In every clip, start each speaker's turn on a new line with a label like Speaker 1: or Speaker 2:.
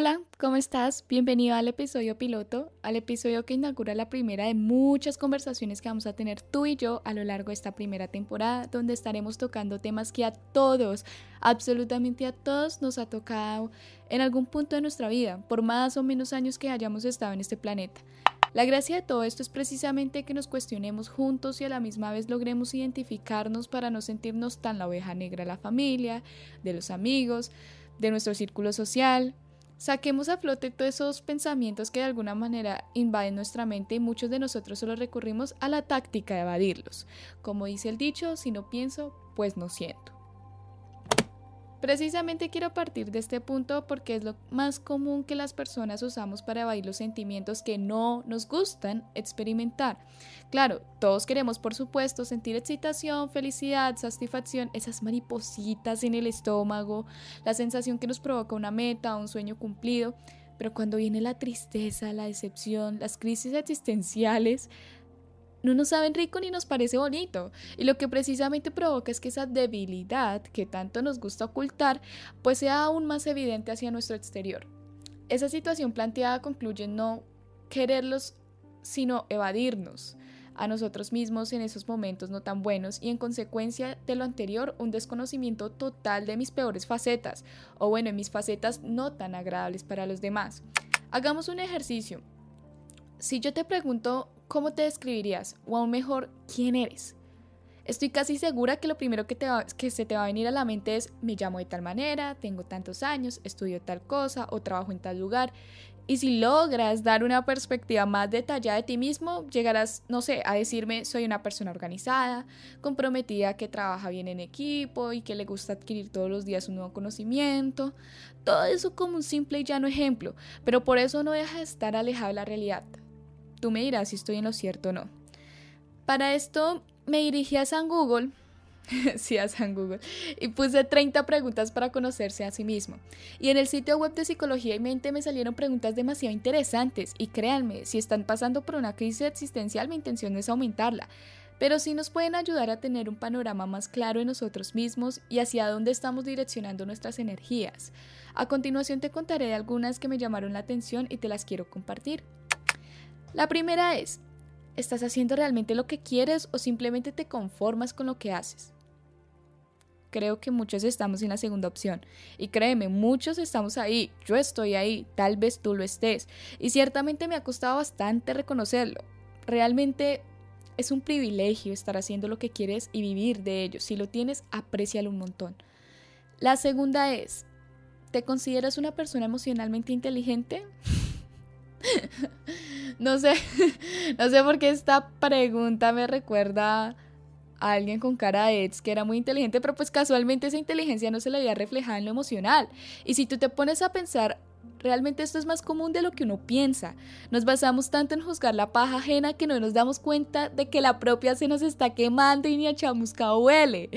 Speaker 1: Hola, ¿cómo estás? Bienvenido al episodio piloto, al episodio que inaugura la primera de muchas conversaciones que vamos a tener tú y yo a lo largo de esta primera temporada, donde estaremos tocando temas que a todos, absolutamente a todos, nos ha tocado en algún punto de nuestra vida, por más o menos años que hayamos estado en este planeta. La gracia de todo esto es precisamente que nos cuestionemos juntos y a la misma vez logremos identificarnos para no sentirnos tan la oveja negra de la familia, de los amigos, de nuestro círculo social, Saquemos a flote todos esos pensamientos que de alguna manera invaden nuestra mente y muchos de nosotros solo recurrimos a la táctica de evadirlos. Como dice el dicho, si no pienso, pues no siento. Precisamente quiero partir de este punto porque es lo más común que las personas usamos para evadir los sentimientos que no nos gustan experimentar. Claro, todos queremos por supuesto sentir excitación, felicidad, satisfacción, esas maripositas en el estómago, la sensación que nos provoca una meta un sueño cumplido, pero cuando viene la tristeza, la decepción, las crisis existenciales, no nos saben rico ni nos parece bonito. Y lo que precisamente provoca es que esa debilidad que tanto nos gusta ocultar, pues sea aún más evidente hacia nuestro exterior. Esa situación planteada concluye en no quererlos, sino evadirnos a nosotros mismos en esos momentos no tan buenos y en consecuencia de lo anterior un desconocimiento total de mis peores facetas o bueno, en mis facetas no tan agradables para los demás. Hagamos un ejercicio. Si yo te pregunto ¿cómo te describirías? O aún mejor, ¿quién eres? Estoy casi segura que lo primero que, te que se te va a venir a la mente es me llamo de tal manera, tengo tantos años, estudio tal cosa o trabajo en tal lugar. Y si logras dar una perspectiva más detallada de ti mismo, llegarás, no sé, a decirme soy una persona organizada, comprometida, que trabaja bien en equipo y que le gusta adquirir todos los días un nuevo conocimiento. Todo eso como un simple y llano ejemplo, pero por eso no deja de estar alejado de la realidad. Tú me dirás si estoy en lo cierto o no. Para esto me dirigí a San Google, sí, a San Google, y puse 30 preguntas para conocerse a sí mismo. Y en el sitio web de Psicología y Mente me salieron preguntas demasiado interesantes, y créanme, si están pasando por una crisis existencial, mi intención es aumentarla, pero sí nos pueden ayudar a tener un panorama más claro de nosotros mismos y hacia dónde estamos direccionando nuestras energías. A continuación te contaré algunas que me llamaron la atención y te las quiero compartir. La primera es, ¿estás haciendo realmente lo que quieres o simplemente te conformas con lo que haces? Creo que muchos estamos en la segunda opción. Y créeme, muchos estamos ahí. Yo estoy ahí. Tal vez tú lo estés. Y ciertamente me ha costado bastante reconocerlo. Realmente es un privilegio estar haciendo lo que quieres y vivir de ello. Si lo tienes, aprécialo un montón. La segunda es, ¿te consideras una persona emocionalmente inteligente? no sé, no sé por qué esta pregunta me recuerda a alguien con cara de ex que era muy inteligente, pero pues casualmente esa inteligencia no se le había reflejado en lo emocional. Y si tú te pones a pensar, realmente esto es más común de lo que uno piensa. Nos basamos tanto en juzgar la paja ajena que no nos damos cuenta de que la propia se nos está quemando y ni a chamuscado huele.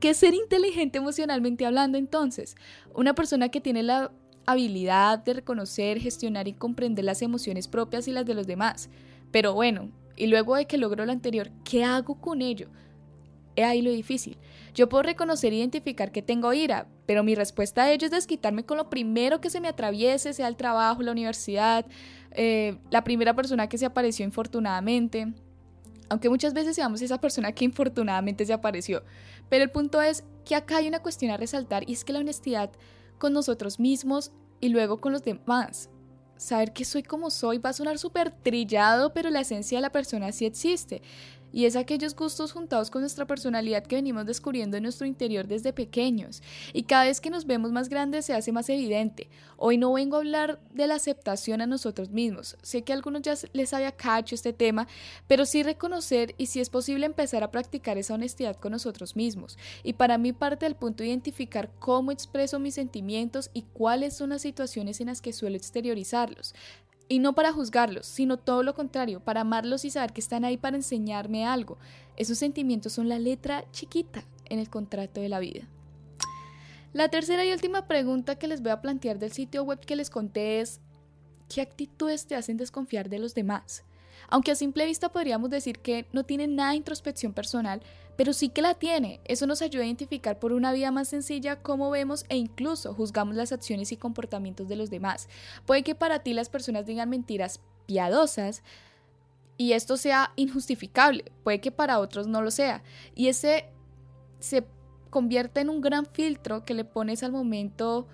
Speaker 1: ¿Qué es ser inteligente emocionalmente hablando entonces? Una persona que tiene la habilidad de reconocer, gestionar y comprender las emociones propias y las de los demás. Pero bueno, y luego de que logro lo anterior, ¿qué hago con ello? He ahí lo difícil. Yo puedo reconocer e identificar que tengo ira, pero mi respuesta a ello es desquitarme con lo primero que se me atraviese, sea el trabajo, la universidad, eh, la primera persona que se apareció infortunadamente. Aunque muchas veces seamos esa persona que infortunadamente se apareció. Pero el punto es que acá hay una cuestión a resaltar y es que la honestidad con nosotros mismos y luego con los demás. Saber que soy como soy va a sonar súper trillado, pero la esencia de la persona sí existe y es aquellos gustos juntados con nuestra personalidad que venimos descubriendo en nuestro interior desde pequeños y cada vez que nos vemos más grandes se hace más evidente. Hoy no vengo a hablar de la aceptación a nosotros mismos, sé que a algunos ya les había cacho este tema, pero sí reconocer y si es posible empezar a practicar esa honestidad con nosotros mismos y para mí parte del punto de identificar cómo expreso mis sentimientos y cuáles son las situaciones en las que suelo exteriorizarlos. Y no para juzgarlos, sino todo lo contrario, para amarlos y saber que están ahí para enseñarme algo. Esos sentimientos son la letra chiquita en el contrato de la vida. La tercera y última pregunta que les voy a plantear del sitio web que les conté es, ¿qué actitudes te hacen desconfiar de los demás? Aunque a simple vista podríamos decir que no tiene nada de introspección personal, pero sí que la tiene. Eso nos ayuda a identificar por una vía más sencilla cómo vemos e incluso juzgamos las acciones y comportamientos de los demás. Puede que para ti las personas digan mentiras piadosas, y esto sea injustificable, puede que para otros no lo sea. Y ese se convierte en un gran filtro que le pones al momento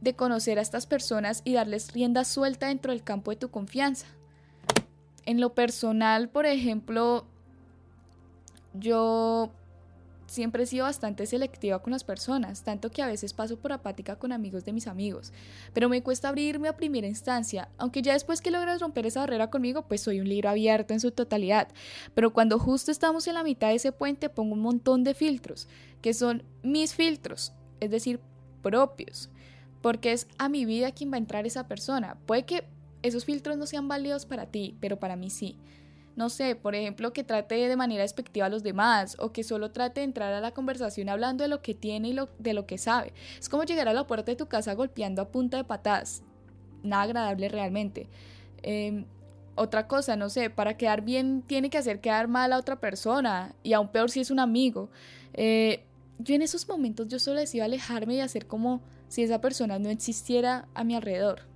Speaker 1: de conocer a estas personas y darles rienda suelta dentro del campo de tu confianza. En lo personal, por ejemplo, yo siempre he sido bastante selectiva con las personas, tanto que a veces paso por apática con amigos de mis amigos, pero me cuesta abrirme a primera instancia, aunque ya después que logras romper esa barrera conmigo, pues soy un libro abierto en su totalidad, pero cuando justo estamos en la mitad de ese puente pongo un montón de filtros, que son mis filtros, es decir, propios, porque es a mi vida quien va a entrar esa persona. Puede que esos filtros no sean válidos para ti, pero para mí sí no sé, por ejemplo, que trate de manera despectiva a los demás o que solo trate de entrar a la conversación hablando de lo que tiene y de lo que sabe. Es como llegar a la puerta de tu casa golpeando a punta de patadas. Nada agradable realmente. Em, otra cosa, no sé, para quedar bien tiene que hacer quedar mal a otra persona y aún peor si es un amigo. Eh, yo en esos momentos yo solo decido alejarme y hacer como si esa persona no existiera a mi alrededor.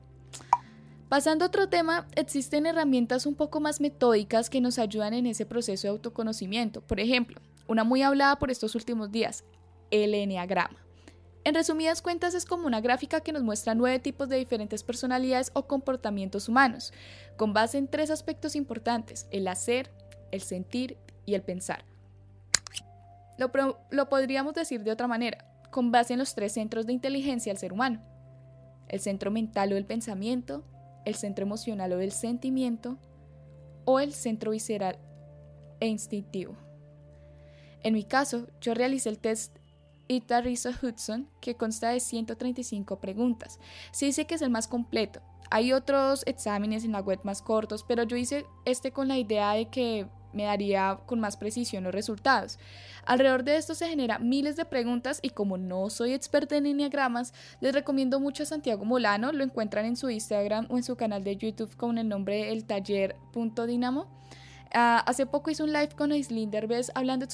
Speaker 1: Pasando a otro tema, existen herramientas un poco más metódicas que nos ayudan en ese proceso de autoconocimiento. Por ejemplo, una muy hablada por estos últimos días, el Enneagrama. En resumidas cuentas es como una gráfica que nos muestra nueve tipos de diferentes personalidades o comportamientos humanos, con base en tres aspectos importantes, el hacer, el sentir y el pensar. Lo, podríamos decir de otra manera, con base en los tres centros de inteligencia del ser humano, el centro mental o el pensamiento, el centro emocional o del sentimiento, o el centro visceral e instintivo. En mi caso, yo realicé el test Ita Risa Hudson, que consta de 135 preguntas. Se dice que es el más completo. Hay otros exámenes en la web más cortos, pero yo hice este con la idea de que me daría con más precisión los resultados. Alrededor de esto se generan miles de preguntas y como no soy experta en enneagramas, les recomiendo mucho a Santiago Molano, lo encuentran en su Instagram o en su canal de YouTube con el nombre el taller.dinamo. Uh, hace poco hice un live con Islinder Bess hablando,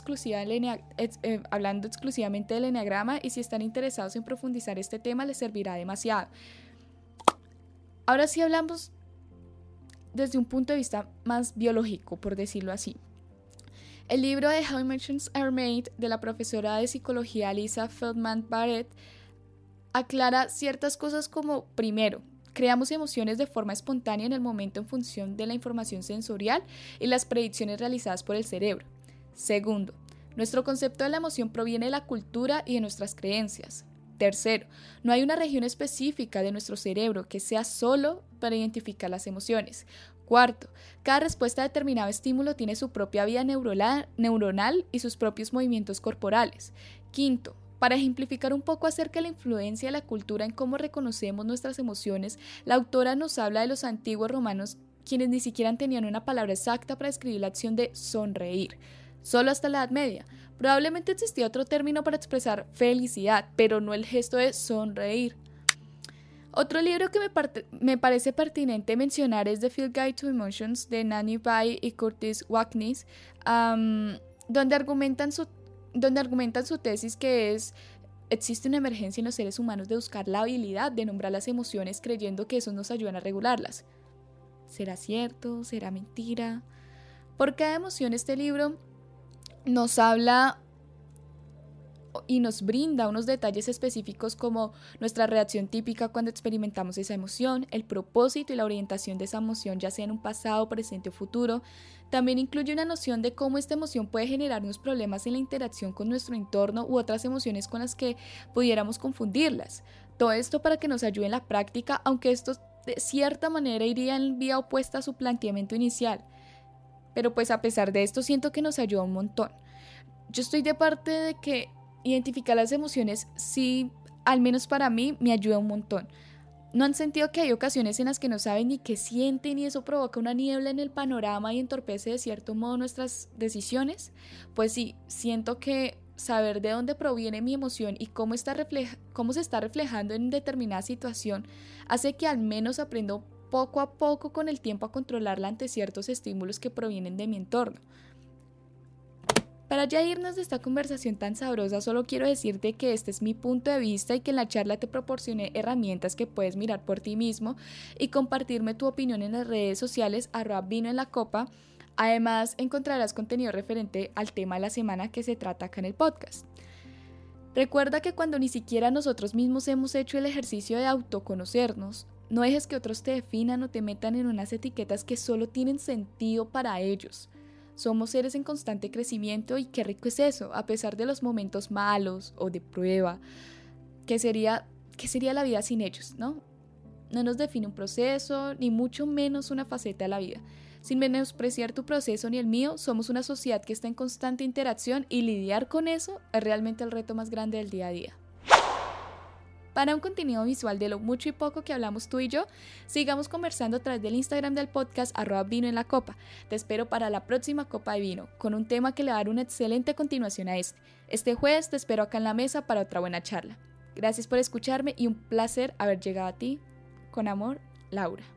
Speaker 1: eh, hablando exclusivamente del enneagrama y si están interesados en profundizar este tema les servirá demasiado. Ahora sí hablamos desde un punto de vista más biológico, por decirlo así. El libro de How Emotions Are Made de la profesora de psicología Lisa Feldman Barrett aclara ciertas cosas como, primero, creamos emociones de forma espontánea en el momento en función de la información sensorial y las predicciones realizadas por el cerebro. Segundo, nuestro concepto de la emoción proviene de la cultura y de nuestras creencias. Tercero, no hay una región específica de nuestro cerebro que sea solo para identificar las emociones. Cuarto, cada respuesta a determinado estímulo tiene su propia vía neuronal y sus propios movimientos corporales. Quinto, para ejemplificar un poco acerca de la influencia de la cultura en cómo reconocemos nuestras emociones, la autora nos habla de los antiguos romanos quienes ni siquiera tenían una palabra exacta para describir la acción de sonreír solo hasta la Edad Media. Probablemente existía otro término para expresar felicidad, pero no el gesto de sonreír. Otro libro que me, parece pertinente mencionar es The Field Guide to Emotions de Nanny Bai y Curtis Wacknis, donde, argumentan su, donde argumentan su tesis que es existe una emergencia en los seres humanos de buscar la habilidad de nombrar las emociones creyendo que eso nos ayuda a regularlas. ¿Será cierto? ¿Será mentira? Por cada emoción este libro nos habla y nos brinda unos detalles específicos como nuestra reacción típica cuando experimentamos esa emoción, el propósito y la orientación de esa emoción, ya sea en un pasado, presente o futuro. También incluye una noción de cómo esta emoción puede generarnos problemas en la interacción con nuestro entorno u otras emociones con las que pudiéramos confundirlas. Todo esto para que nos ayude en la práctica, aunque esto de cierta manera iría en vía opuesta a su planteamiento inicial pero pues a pesar de esto siento que nos ayuda un montón. Yo estoy de parte de que identificar las emociones sí, al menos para mí, me ayuda un montón. ¿No han sentido que hay ocasiones en las que no saben ni qué sienten y eso provoca una niebla en el panorama y entorpece de cierto modo nuestras decisiones? Pues sí, siento que saber de dónde proviene mi emoción y cómo, está cómo se está reflejando en determinada situación hace que al menos aprendo poco a poco con el tiempo a controlarla ante ciertos estímulos que provienen de mi entorno. Para ya irnos de esta conversación tan sabrosa, solo quiero decirte que este es mi punto de vista y que en la charla te proporcioné herramientas que puedes mirar por ti mismo y compartirme tu opinión en las redes sociales arroba vino en la copa. Además, encontrarás contenido referente al tema de la semana que se trata acá en el podcast. Recuerda que cuando ni siquiera nosotros mismos hemos hecho el ejercicio de autoconocernos, no dejes que otros te definan o te metan en unas etiquetas que solo tienen sentido para ellos. Somos seres en constante crecimiento y qué rico es eso, a pesar de los momentos malos o de prueba. ¿Qué sería, qué sería la vida sin ellos, no? No nos define un proceso, ni mucho menos una faceta de la vida. Sin menospreciar tu proceso ni el mío, somos una sociedad que está en constante interacción y lidiar con eso es realmente el reto más grande del día a día. Para un contenido visual de lo mucho y poco que hablamos tú y yo, sigamos conversando a través del Instagram del podcast arroba vino en la copa. Te espero para la próxima copa de vino, con un tema que le dará una excelente continuación a este. Este jueves te espero acá en la mesa para otra buena charla. Gracias por escucharme y un placer haber llegado a ti. Con amor, Laura.